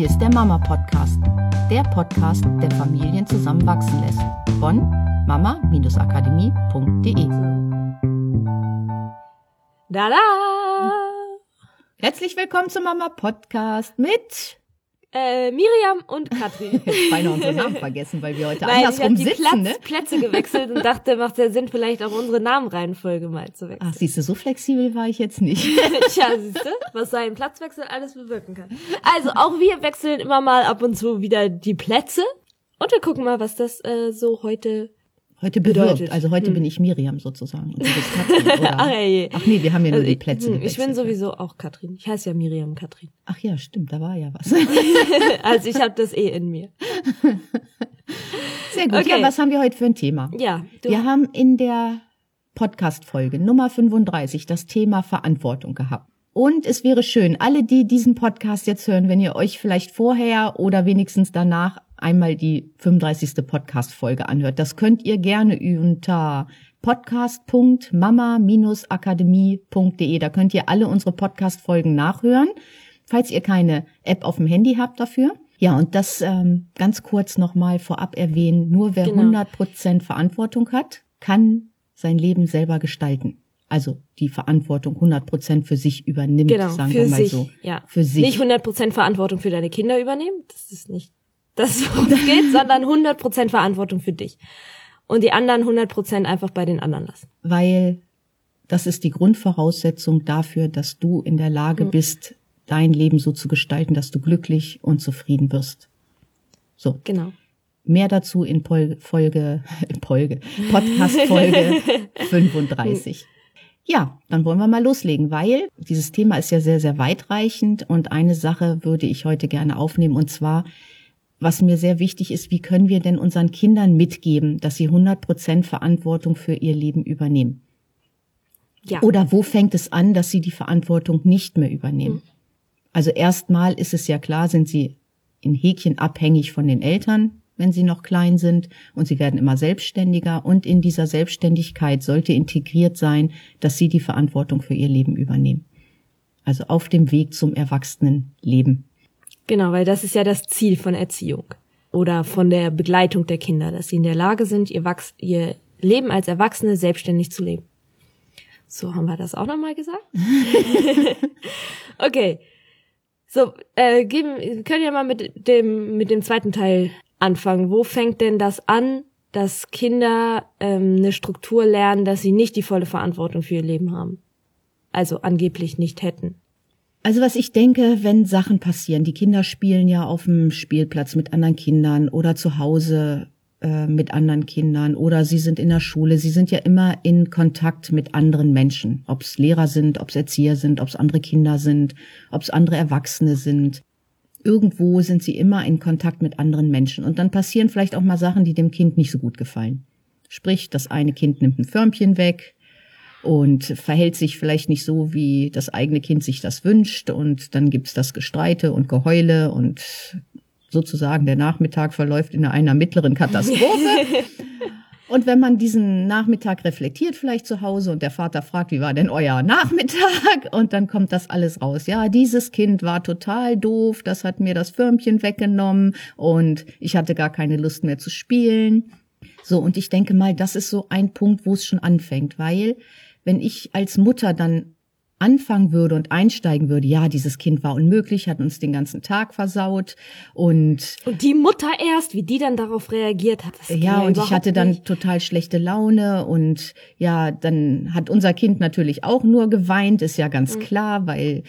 Hier ist der Mama Podcast, der Podcast, der Familien zusammenwachsen lässt. Von mama-akademie.de. Da da! Herzlich willkommen zum Mama Podcast mit Äh, Miriam und Katrin. Beinahe unseren Namen vergessen, weil wir heute ich andersrum die sitzen, Platz, ne? Plätze gewechselt und dachte, macht ja Sinn, vielleicht auch unsere Namenreihenfolge mal zu wechseln. Ach, siehst du, so flexibel war ich jetzt nicht. Tja, siehst du, was ein Platzwechsel alles bewirken kann. Also, auch wir wechseln immer mal ab und zu wieder die Plätze. Und wir gucken mal, was das äh, so heute... Heute. Bedeutet. Also heute Hm. bin ich Miriam sozusagen. Und du bist Katrin, oder? Ach, ey. Ach nee, wir haben ja nur Also, die Plätze hm, ich bin sowieso auch Katrin. Ich heiße ja Miriam Katrin. Ach ja, stimmt, da war ja was. Also ich habe das eh in mir. Sehr gut. Okay. Ja, was haben wir heute für ein Thema? Ja, du, Wir haben in der Podcast-Folge Nummer 35 das Thema Verantwortung gehabt. Und es wäre schön, alle, die diesen Podcast jetzt hören, wenn ihr euch vielleicht vorher oder wenigstens danach einmal die 35. Podcast-Folge anhört. Das könnt ihr gerne unter podcast.mama-akademie.de. Da könnt ihr alle unsere Podcast-Folgen nachhören, falls ihr keine App auf dem Handy habt dafür. Ja, und das ähm, ganz kurz nochmal vorab erwähnen. Nur wer Genau. 100 Prozent Verantwortung hat, kann sein Leben selber gestalten. Also die Verantwortung 100 Prozent für sich übernimmt, genau, sagen für wir mal sich. so. Ja. Für sich. Nicht 100% Verantwortung für deine Kinder übernehmen, das ist nicht das, worum es geht, sondern 100% Verantwortung für dich. Und die anderen 100% einfach bei den anderen lassen. weil das ist die Grundvoraussetzung dafür, dass du in der Lage bist, dein Leben so zu gestalten, dass du glücklich und zufrieden wirst. So, Genau. mehr dazu in Pol Folge, in Folge, Podcast Folge 35. Ja, dann wollen wir mal loslegen, weil dieses Thema ist ja sehr, sehr weitreichend und eine Sache würde ich heute gerne aufnehmen und zwar, was mir sehr wichtig ist, wie können wir denn unseren Kindern mitgeben, dass sie 100 Prozent Verantwortung für ihr Leben übernehmen? Ja. Oder wo fängt es an, dass sie die Verantwortung nicht mehr übernehmen? Also erstmal ist es ja klar, sind sie in Häkchen abhängig von den Eltern, wenn sie noch klein sind und sie werden immer selbstständiger und in dieser Selbstständigkeit sollte integriert sein, dass sie die Verantwortung für ihr Leben übernehmen. Also auf dem Weg zum Erwachsenenleben. Genau, weil das ist ja das Ziel von Erziehung oder von der Begleitung der Kinder, dass sie in der Lage sind, ihr, Wachs ihr Leben als Erwachsene selbstständig zu leben. So haben wir das auch nochmal gesagt. okay. So, äh, geben, wir können ja mal mit dem, mit dem zweiten Teil anfangen. Wo fängt denn das an, dass Kinder ähm, eine Struktur lernen, dass sie nicht die volle Verantwortung für ihr Leben haben? Also angeblich nicht hätten. Also was ich denke, wenn Sachen passieren, die Kinder spielen ja auf dem Spielplatz mit anderen Kindern oder zu Hause äh, mit anderen Kindern oder sie sind in der Schule, sie sind ja immer in Kontakt mit anderen Menschen, ob es Lehrer sind, ob es Erzieher sind, ob es andere Kinder sind, ob es andere Erwachsene sind. Irgendwo sind sie immer in Kontakt mit anderen Menschen und dann passieren vielleicht auch mal Sachen, die dem Kind nicht so gut gefallen. Sprich, das eine Kind nimmt ein Förmchen weg, und verhält sich vielleicht nicht so, wie das eigene Kind sich das wünscht. Und dann gibt's das Gestreite und Geheule und sozusagen der Nachmittag verläuft in einer mittleren Katastrophe. Und wenn man diesen Nachmittag reflektiert vielleicht zu Hause und der Vater fragt, wie war denn euer Nachmittag? Und dann kommt das alles raus. Ja, dieses Kind war total doof, das hat mir das Förmchen weggenommen und ich hatte gar keine Lust mehr zu spielen. So, und ich denke mal, das ist so ein Punkt, wo es schon anfängt, weil wenn ich als Mutter dann anfangen würde und einsteigen würde, ja, dieses Kind war unmöglich, hat uns den ganzen Tag versaut und Und die Mutter erst, wie die dann darauf reagiert hat. Das ja, und ich hatte dann nicht. total schlechte Laune und ja, dann hat unser Kind natürlich auch nur geweint, ist ja ganz Mhm. klar, weil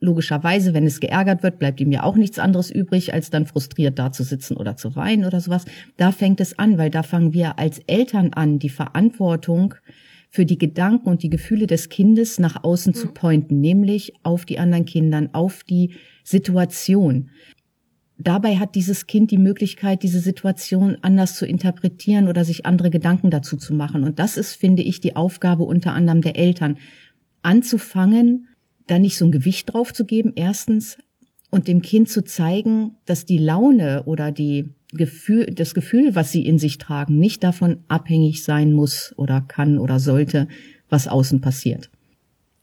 logischerweise, wenn es geärgert wird, bleibt ihm ja auch nichts anderes übrig, als dann frustriert da zu sitzen oder zu weinen oder sowas. Da fängt es an, weil da fangen wir als Eltern an, die Verantwortung für die Gedanken und die Gefühle des Kindes nach außen zu pointen, nämlich auf die anderen Kindern, auf die Situation. Dabei hat dieses Kind die Möglichkeit, diese Situation anders zu interpretieren oder sich andere Gedanken dazu zu machen. Und das ist, finde ich, die Aufgabe unter anderem der Eltern, anzufangen, da nicht so ein Gewicht drauf zu geben, erstens, und dem Kind zu zeigen, dass die Laune oder die Gefühl, das Gefühl, was sie in sich tragen, nicht davon abhängig sein muss oder kann oder sollte, was außen passiert.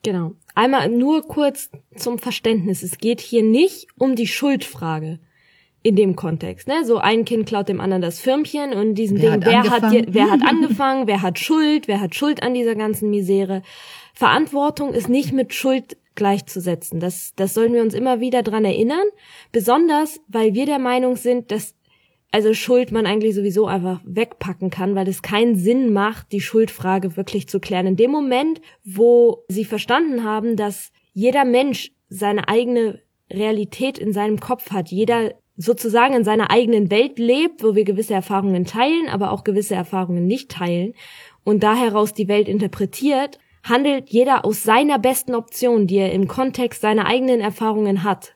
Genau. Einmal nur kurz zum Verständnis. Es geht hier nicht um die Schuldfrage. in dem Kontext, ne? So ein Kind klaut dem anderen das Firmchen und diesen Wer Ding, hat wer hat, angefangen? wer hat angefangen, wer hat Schuld, wer hat Schuld an dieser ganzen Misere. Verantwortung ist nicht mit Schuld gleichzusetzen. Das, das sollten wir uns immer wieder dran erinnern. Besonders, weil wir der Meinung sind, dass also Schuld man eigentlich sowieso einfach wegpacken kann, weil es keinen Sinn macht, die Schuldfrage wirklich zu klären. In dem Moment, wo sie verstanden haben, dass jeder Mensch seine eigene Realität in seinem Kopf hat, jeder sozusagen in seiner eigenen Welt lebt, wo wir gewisse Erfahrungen teilen, aber auch gewisse Erfahrungen nicht teilen und da heraus die Welt interpretiert, handelt jeder aus seiner besten Option, die er im Kontext seiner eigenen Erfahrungen hat.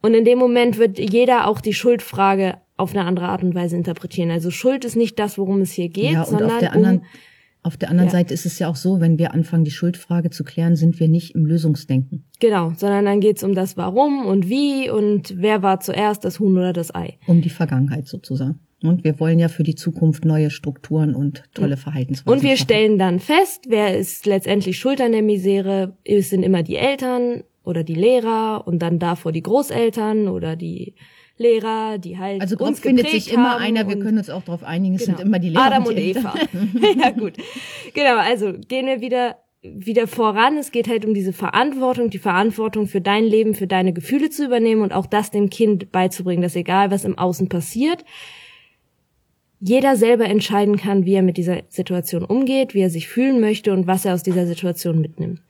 Und in dem Moment wird jeder auch die Schuldfrage auf eine andere Art und Weise interpretieren. Also Schuld ist nicht das, worum es hier geht, Ja, und sondern auf der anderen, um, auf der anderen Ja. Seite ist es ja auch so, wenn wir anfangen, die Schuldfrage zu klären, sind wir nicht im Lösungsdenken. genau, sondern dann geht's um das Warum und Wie und wer war zuerst, das Huhn oder das Ei. Um die Vergangenheit sozusagen. Und wir wollen ja für die Zukunft neue Strukturen und tolle Verhaltensweisen. Und wir schaffen. stellen dann fest, wer ist letztendlich schuld an der Misere. Es sind immer die Eltern oder die Lehrer und dann davor die Großeltern oder die Lehrer, die halt Also uns findet sich immer einer, wir können uns auch darauf einigen, es Genau. sind immer die Lehrer Adam und, und Eva. Ja, gut. Genau, also gehen wir wieder wieder voran. Es geht halt um diese Verantwortung, die Verantwortung für dein Leben, für deine Gefühle zu übernehmen und auch das dem Kind beizubringen, dass egal was im Außen passiert, jeder selber entscheiden kann, wie er mit dieser Situation umgeht, wie er sich fühlen möchte und was er aus dieser Situation mitnimmt.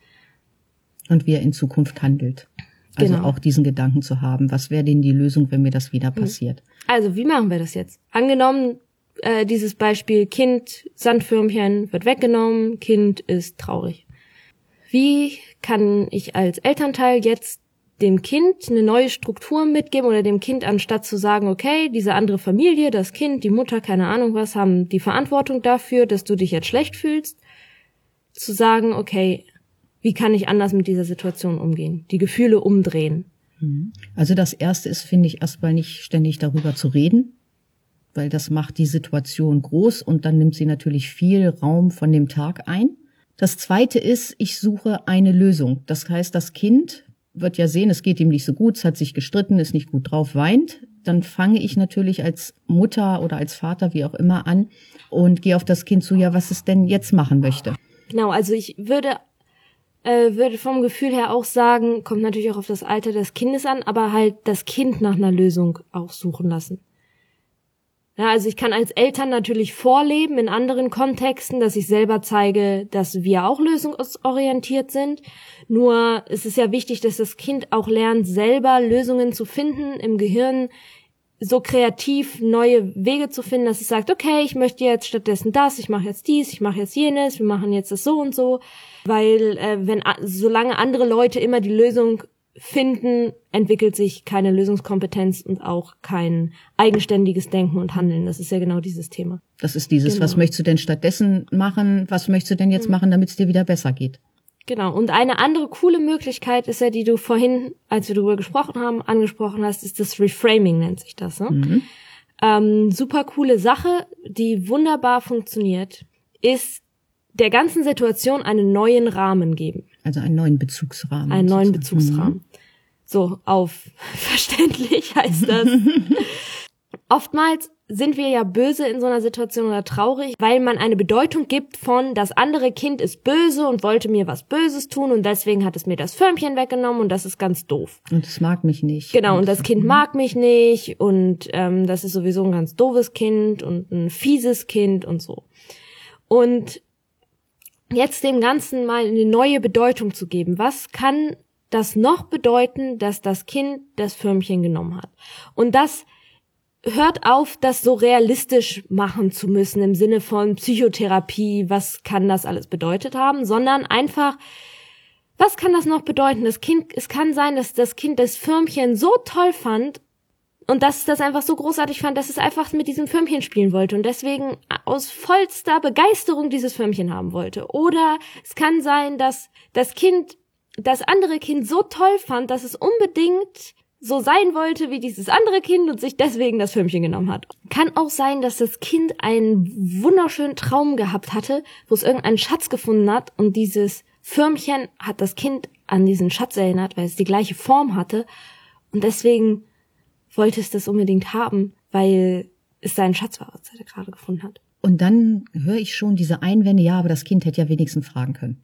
Und wie er in Zukunft handelt. Also Genau. auch diesen Gedanken zu haben, was wäre denn die Lösung, wenn mir das wieder passiert? Also, wie machen wir das jetzt? Angenommen, äh, dieses Beispiel Kind, Sandförmchen wird weggenommen, Kind ist traurig. Wie kann ich als Elternteil jetzt dem Kind eine neue Struktur mitgeben oder dem Kind anstatt zu sagen, okay, diese andere Familie, das Kind, die Mutter, keine Ahnung was, haben die Verantwortung dafür, dass du dich jetzt schlecht fühlst, zu sagen, okay, wie kann ich anders mit dieser Situation umgehen? Die Gefühle umdrehen. Also das erste ist, finde ich, erstmal nicht ständig darüber zu reden, weil das macht die Situation groß und dann nimmt sie natürlich viel Raum von dem Tag ein. Das zweite ist, ich suche eine Lösung. Das heißt, das Kind wird ja sehen, es geht ihm nicht so gut, es hat sich gestritten, ist nicht gut drauf, weint. Dann fange ich natürlich als Mutter oder als Vater, wie auch immer, an und gehe auf das Kind zu, ja, was es denn jetzt machen möchte. Genau, also ich würde äh, würde vom Gefühl her auch sagen, kommt natürlich auch auf das Alter des Kindes an, aber halt das Kind nach einer Lösung auch suchen lassen. Ja, also ich kann als Eltern natürlich vorleben in anderen Kontexten, dass ich selber zeige, dass wir auch lösungsorientiert sind. Nur es ist ja wichtig, dass das Kind auch lernt, selber Lösungen zu finden im Gehirn, so kreativ neue Wege zu finden, dass es sagt, okay, ich möchte jetzt stattdessen das, ich mache jetzt dies, ich mache jetzt jenes, wir machen jetzt das so und so, weil äh, wenn solange andere Leute immer die Lösung finden, entwickelt sich keine Lösungskompetenz und auch kein eigenständiges Denken und Handeln. Das ist ja genau dieses Thema. Das ist dieses, Genau. was möchtest du denn stattdessen machen? Was möchtest du denn jetzt machen, damit es dir wieder besser geht? Genau. Und eine andere coole Möglichkeit ist ja, die du vorhin, als wir darüber gesprochen haben, angesprochen hast, ist das Reframing, nennt sich das. Ne? Ähm, super coole Sache, die wunderbar funktioniert, ist der ganzen Situation einen neuen Rahmen geben. Also einen neuen Bezugsrahmen. Einen neuen sozusagen. Bezugsrahmen. So, auf verständlich heißt das. Oftmals sind wir ja böse in so einer Situation oder traurig, weil man eine Bedeutung gibt von, das andere Kind ist böse und wollte mir was Böses tun und deswegen hat es mir das Förmchen weggenommen und das ist ganz doof. Und es mag mich nicht. Genau, und das Kind mag mich nicht und ähm, das ist sowieso ein ganz doofes Kind und ein fieses Kind und so. Und jetzt dem Ganzen mal eine neue Bedeutung zu geben. Was kann das noch bedeuten, dass das Kind das Förmchen genommen hat? Und das hört auf, das so realistisch machen zu müssen im Sinne von Psychotherapie, was kann das alles bedeutet haben, sondern einfach, was kann das noch bedeuten? Das Kind, es kann sein, dass das Kind das Förmchen so toll fand und dass es das einfach so großartig fand, dass es einfach mit diesem Förmchen spielen wollte und deswegen aus vollster Begeisterung dieses Förmchen haben wollte. Oder es kann sein, dass das Kind das andere Kind so toll fand, dass es unbedingt so sein wollte wie dieses andere Kind und sich deswegen das Förmchen genommen hat. Kann auch sein, dass das Kind einen wunderschönen Traum gehabt hatte, wo es irgendeinen Schatz gefunden hat und dieses Förmchen hat das Kind an diesen Schatz erinnert, weil es die gleiche Form hatte und deswegen wollte es das unbedingt haben, weil es seinen Schatz war, was er gerade gefunden hat. Und dann höre ich schon diese Einwände, ja, aber das Kind hätte ja wenigstens fragen können.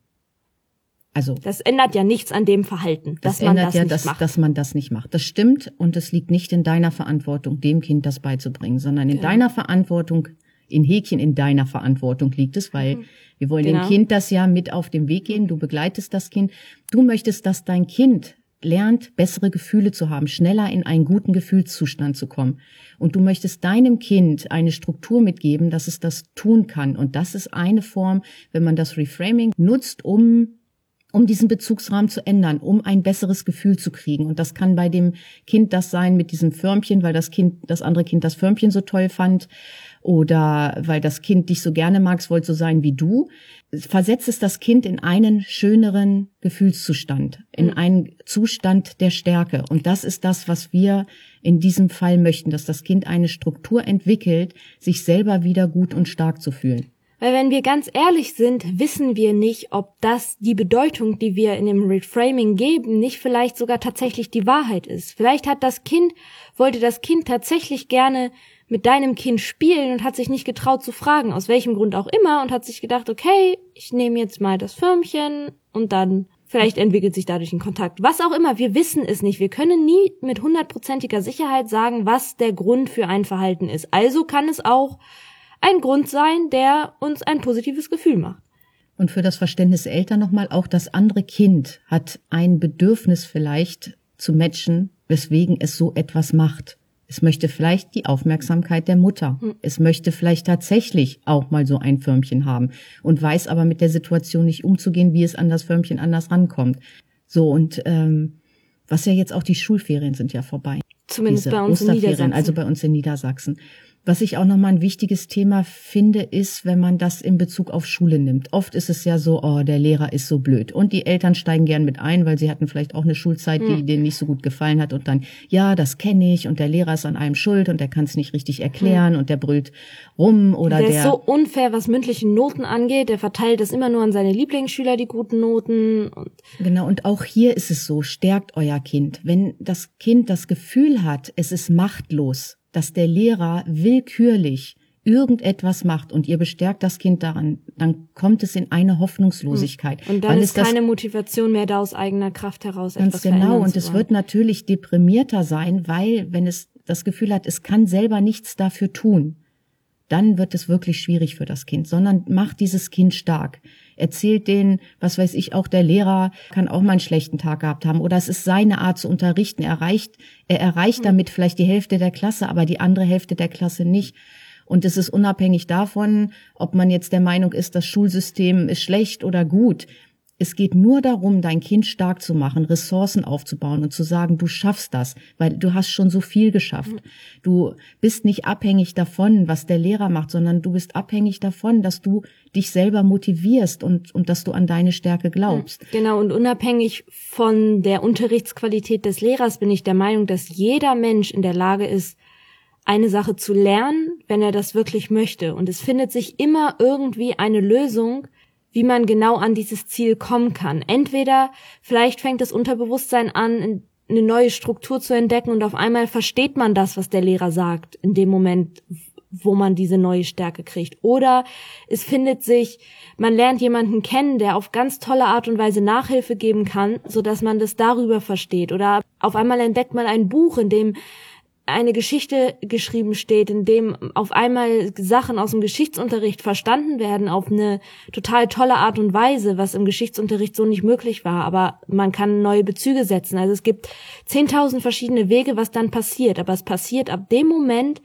Also das ändert ja nichts an dem Verhalten, dass man das ja, nicht dass, macht. dass man das nicht macht. Das stimmt und es liegt nicht in deiner Verantwortung, dem Kind das beizubringen, sondern in genau. deiner Verantwortung, in Häkchen in deiner Verantwortung liegt es, weil mhm. wir wollen genau. dem Kind das ja mit auf den Weg gehen. Du begleitest das Kind. Du möchtest, dass dein Kind lernt, bessere Gefühle zu haben, schneller in einen guten Gefühlszustand zu kommen. Und du möchtest deinem Kind eine Struktur mitgeben, dass es das tun kann. Und das ist eine Form, wenn man das Reframing nutzt, um um diesen Bezugsrahmen zu ändern, um ein besseres Gefühl zu kriegen. Und das kann bei dem Kind das sein mit diesem Förmchen, weil das Kind, das andere Kind das Förmchen so toll fand oder weil das Kind dich so gerne mag, es wollte so sein wie du. Versetzt es das Kind in einen schöneren Gefühlszustand, in mhm. einen Zustand der Stärke. Und das ist das, was wir in diesem Fall möchten, dass das Kind eine Struktur entwickelt, sich selber wieder gut und stark zu fühlen. Weil wenn wir ganz ehrlich sind, wissen wir nicht, ob das die Bedeutung, die wir in dem Reframing geben, nicht vielleicht sogar tatsächlich die Wahrheit ist. Vielleicht hat das Kind, wollte das Kind tatsächlich gerne mit deinem Kind spielen und hat sich nicht getraut zu fragen, aus welchem Grund auch immer, und hat sich gedacht, okay, ich nehme jetzt mal das Förmchen und dann vielleicht entwickelt sich dadurch ein Kontakt. Was auch immer, wir wissen es nicht. Wir können nie mit hundertprozentiger Sicherheit sagen, was der Grund für ein Verhalten ist. Also kann es auch ein Grund sein, der uns ein positives Gefühl macht. Und für das Verständnis der Eltern nochmal, auch das andere Kind hat ein Bedürfnis vielleicht zu matchen, weswegen es so etwas macht. Es möchte vielleicht die Aufmerksamkeit der Mutter. Hm. Es möchte vielleicht tatsächlich auch mal so ein Förmchen haben und weiß aber mit der Situation nicht umzugehen, wie es an das Förmchen anders rankommt. So und ähm, was ja jetzt auch die Schulferien sind ja vorbei. Zumindest Diese bei uns in Niedersachsen. Also bei uns in Niedersachsen. Was ich auch nochmal ein wichtiges Thema finde, ist, wenn man das in Bezug auf Schule nimmt. Oft ist es ja so, oh, der Lehrer ist so blöd. Und die Eltern steigen gern mit ein, weil sie hatten vielleicht auch eine Schulzeit, die hm. denen nicht so gut gefallen hat. Und dann, ja, das kenne ich. Und der Lehrer ist an allem schuld und der kann es nicht richtig erklären hm. und der brüllt rum oder der. Der ist so unfair, was mündliche Noten angeht. Der verteilt es immer nur an seine Lieblingsschüler, die guten Noten. Und genau, und auch hier ist es so, stärkt euer Kind. Wenn das Kind das Gefühl hat, es ist machtlos, dass der Lehrer willkürlich irgendetwas macht und ihr bestärkt das Kind daran, dann kommt es in eine Hoffnungslosigkeit. Und dann ist keine Motivation mehr da aus eigener Kraft heraus. Ganz genau. Und es wird natürlich deprimierter sein, weil wenn es das Gefühl hat, es kann selber nichts dafür tun, dann wird es wirklich schwierig für das Kind, sondern macht dieses Kind stark. Erzählt denen, was weiß ich, auch der Lehrer kann auch mal einen schlechten Tag gehabt haben oder es ist seine Art zu unterrichten. Er erreicht, er erreicht hm. damit vielleicht die Hälfte der Klasse, aber die andere Hälfte der Klasse nicht. Und es ist unabhängig davon, ob man jetzt der Meinung ist, das Schulsystem ist schlecht oder gut. Es geht nur darum, dein Kind stark zu machen, Ressourcen aufzubauen und zu sagen, du schaffst das, weil du hast schon so viel geschafft. Du bist nicht abhängig davon, was der Lehrer macht, sondern du bist abhängig davon, dass du dich selber motivierst und, und dass du an deine Stärke glaubst. Genau, und unabhängig von der Unterrichtsqualität des Lehrers bin ich der Meinung, dass jeder Mensch in der Lage ist, eine Sache zu lernen, wenn er das wirklich möchte. Und es findet sich immer irgendwie eine Lösung, wie man genau an dieses Ziel kommen kann. Entweder vielleicht fängt das Unterbewusstsein an, eine neue Struktur zu entdecken und auf einmal versteht man das, was der Lehrer sagt, in dem Moment, wo man diese neue Stärke kriegt. Oder es findet sich, man lernt jemanden kennen, der auf ganz tolle Art und Weise Nachhilfe geben kann, so dass man das darüber versteht. Oder auf einmal entdeckt man ein Buch, in dem eine Geschichte geschrieben steht, in dem auf einmal Sachen aus dem Geschichtsunterricht verstanden werden auf eine total tolle Art und Weise, was im Geschichtsunterricht so nicht möglich war. Aber man kann neue Bezüge setzen. Also es gibt zehntausend verschiedene Wege, was dann passiert. Aber es passiert ab dem Moment,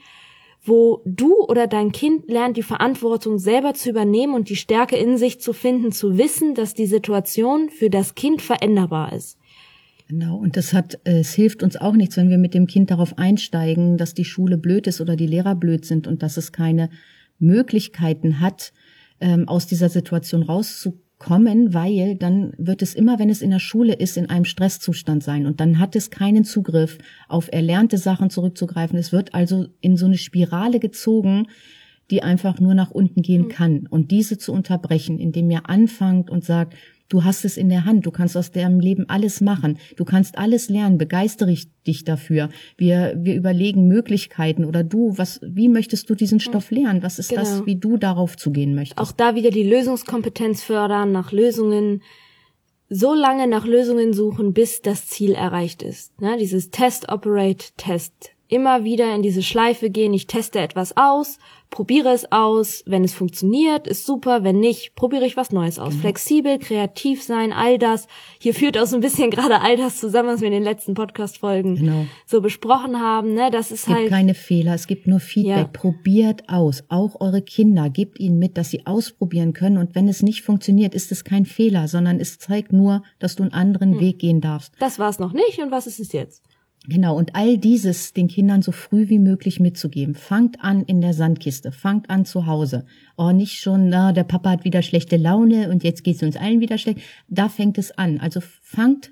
wo du oder dein Kind lernt, die Verantwortung selber zu übernehmen und die Stärke in sich zu finden, zu wissen, dass die Situation für das Kind veränderbar ist. Genau, und das hat, äh, es hilft uns auch nichts, wenn wir mit dem Kind darauf einsteigen, dass die Schule blöd ist oder die Lehrer blöd sind und dass es keine Möglichkeiten hat, ähm, aus dieser Situation rauszukommen, weil dann wird es immer, wenn es in der Schule ist, in einem Stresszustand sein und dann hat es keinen Zugriff auf erlernte Sachen zurückzugreifen. Es wird also in so eine Spirale gezogen, die einfach nur nach unten gehen mhm. kann. Und diese zu unterbrechen, indem ihr anfangt und sagt, Du hast es in der Hand. Du kannst aus deinem Leben alles machen. Du kannst alles lernen. Begeistere dich dafür. Wir, wir überlegen Möglichkeiten oder du, was, wie möchtest du diesen Stoff lernen? Was ist genau. das, wie du darauf zugehen möchtest? Auch da wieder die Lösungskompetenz fördern, nach Lösungen, so lange nach Lösungen suchen, bis das Ziel erreicht ist. Ne? Dieses Test, Operate, Test immer wieder in diese Schleife gehen, ich teste etwas aus, probiere es aus, wenn es funktioniert, ist super, wenn nicht, probiere ich was Neues aus. Mhm. Flexibel, kreativ sein, all das. Hier führt auch so ein bisschen gerade all das zusammen, was wir in den letzten Podcast-Folgen genau. so besprochen haben. Ne? Das ist es gibt halt keine Fehler, es gibt nur Feedback. Ja. Probiert aus. Auch eure Kinder, gebt ihnen mit, dass sie ausprobieren können. Und wenn es nicht funktioniert, ist es kein Fehler, sondern es zeigt nur, dass du einen anderen hm. Weg gehen darfst. Das war es noch nicht und was ist es jetzt? Genau, und all dieses den Kindern so früh wie möglich mitzugeben. Fangt an in der Sandkiste, fangt an zu Hause. Oh, nicht schon, na, der Papa hat wieder schlechte Laune und jetzt geht's uns allen wieder schlecht. Da fängt es an. Also fangt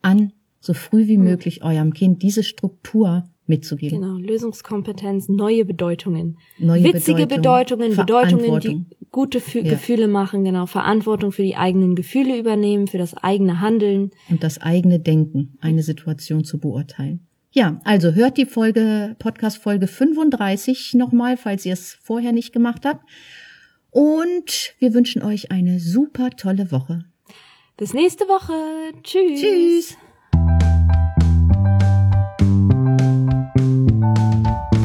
an, so früh wie hm. möglich eurem Kind diese Struktur mitzugeben. Genau, Lösungskompetenz, neue Bedeutungen. Neue Witzige Bedeutung, Bedeutungen, Bedeutungen, die gute Fü ja. Gefühle machen, genau, Verantwortung für die eigenen Gefühle übernehmen, für das eigene Handeln. Und das eigene Denken, eine Situation zu beurteilen. Ja, also hört die Folge, Podcast Folge 35 nochmal, falls ihr es vorher nicht gemacht habt. Und wir wünschen euch eine super tolle Woche. Bis nächste Woche. Tschüss. Tschüss.